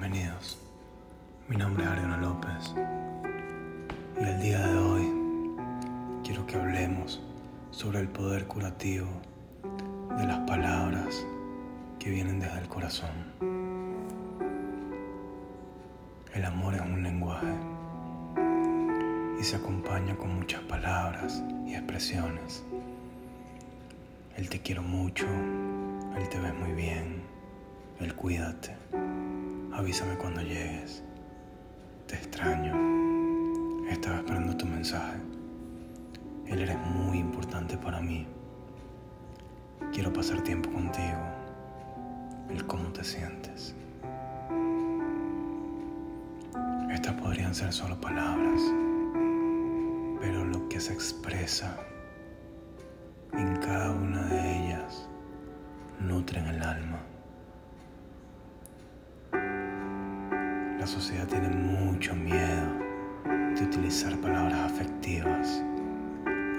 bienvenidos. Mi nombre es Ariana López y el día de hoy quiero que hablemos sobre el poder curativo de las palabras que vienen desde el corazón. El amor es un lenguaje y se acompaña con muchas palabras y expresiones. El te quiero mucho, el te ves muy bien, el cuídate, avísame cuando llegues, te extraño, estaba esperando tu mensaje, él eres muy importante para mí, quiero pasar tiempo contigo, el cómo te sientes. Estas podrían ser solo palabras, pero lo que se expresa en cada una de ellas nutren el alma. Sociedad tiene mucho miedo de utilizar palabras afectivas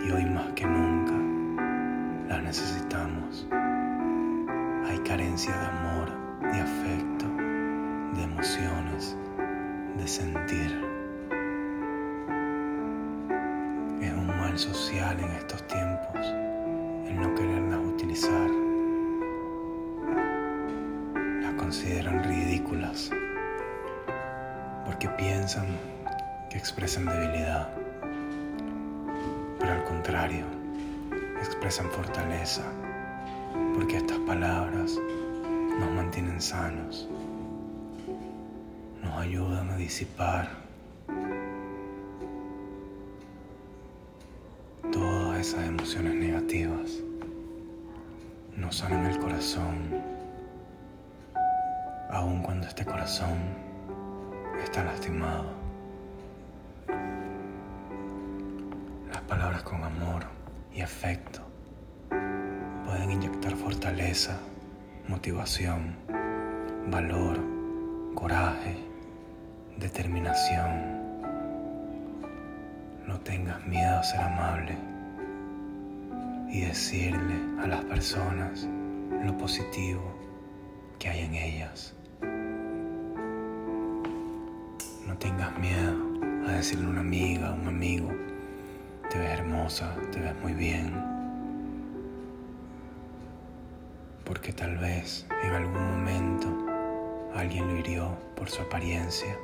y hoy más que nunca las necesitamos. Hay carencia de amor, de afecto, de emociones, de sentir. Es un mal social en estos tiempos el no quererlas utilizar. Las consideran porque piensan que expresan debilidad, pero al contrario, expresan fortaleza porque estas palabras nos mantienen sanos, nos ayudan a disipar todas esas emociones negativas, nos sanan el corazón, aun cuando este corazón está lastimado. Las palabras con amor y afecto pueden inyectar fortaleza, motivación, valor, coraje, determinación. No tengas miedo a ser amable y decirle a las personas lo positivo que hay en ellas. Tengas miedo a decirle a una amiga, a un amigo, te ves hermosa, te ves muy bien. Porque tal vez en algún momento alguien lo hirió por su apariencia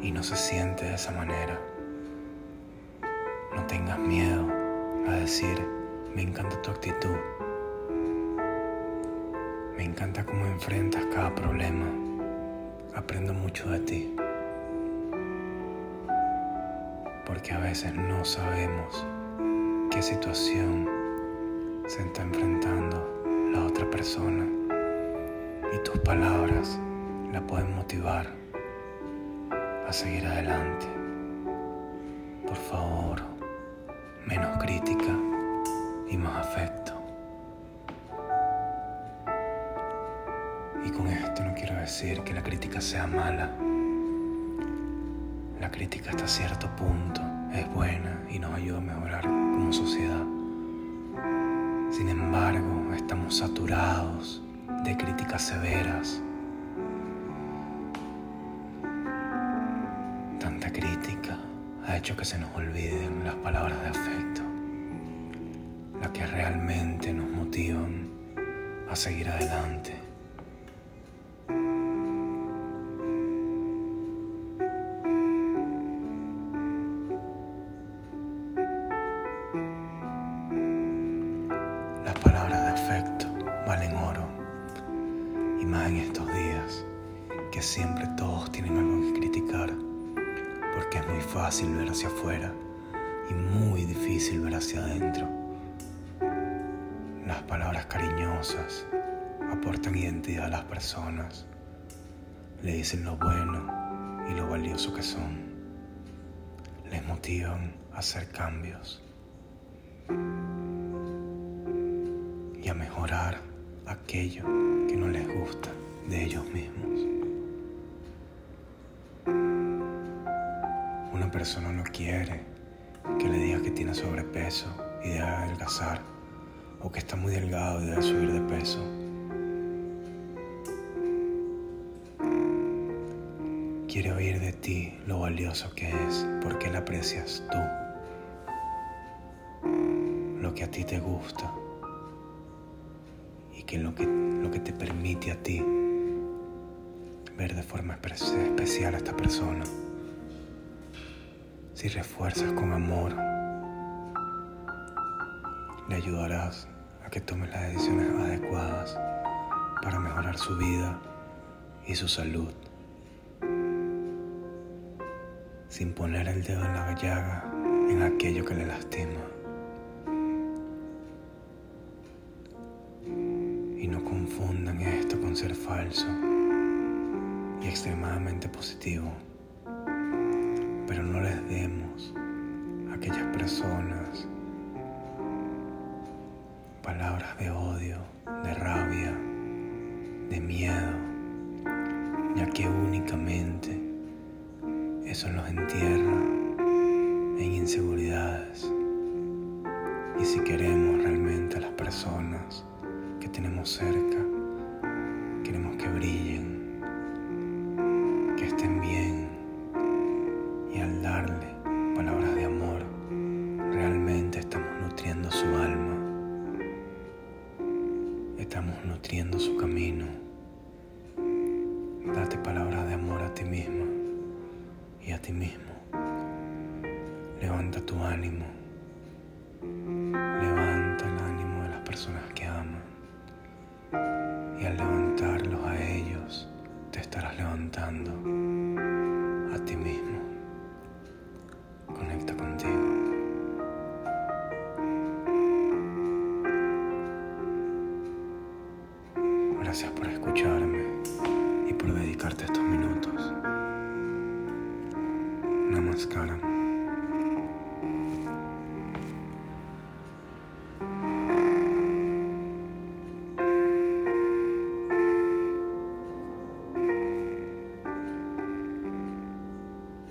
y no se siente de esa manera. No tengas miedo a decir, me encanta tu actitud. Me encanta cómo enfrentas cada problema. Aprendo mucho de ti. Porque a veces no sabemos qué situación se está enfrentando la otra persona y tus palabras la pueden motivar a seguir adelante. Por favor, menos crítica y más afecto. Y con esto no quiero decir que la crítica sea mala. Crítica hasta cierto punto es buena y nos ayuda a mejorar como sociedad. Sin embargo, estamos saturados de críticas severas. Tanta crítica ha hecho que se nos olviden las palabras de afecto, las que realmente nos motivan a seguir adelante. En estos días, que siempre todos tienen algo que criticar, porque es muy fácil ver hacia afuera y muy difícil ver hacia adentro. Las palabras cariñosas aportan identidad a las personas, le dicen lo bueno y lo valioso que son, les motivan a hacer cambios y a mejorar aquello que no les gusta de ellos mismos. Una persona no quiere que le diga que tiene sobrepeso y debe adelgazar o que está muy delgado y debe subir de peso. quiere oír de ti lo valioso que es porque Él aprecias tú, lo que a ti te gusta que lo que, lo que te permite a ti ver de forma especial a esta persona. Si refuerzas con amor, le ayudarás a que tome las decisiones adecuadas para mejorar su vida y su salud. Sin poner el dedo en la llaga en aquello que le lastima. Y no confundan esto con ser falso y extremadamente positivo. Pero no les demos a aquellas personas palabras de odio, de rabia, de miedo, ya que únicamente eso los entierra en inseguridades. Y si queremos cerca, queremos que brillen, que estén bien, y al darle palabras de amor, realmente estamos nutriendo su alma, estamos nutriendo su camino. Date palabras de amor a ti misma y a ti mismo. Levanta tu ánimo. Al levantarlos a ellos, te estarás levantando a ti mismo. Conecta contigo. Gracias por escucharme y por dedicarte estos minutos. Namaskaram.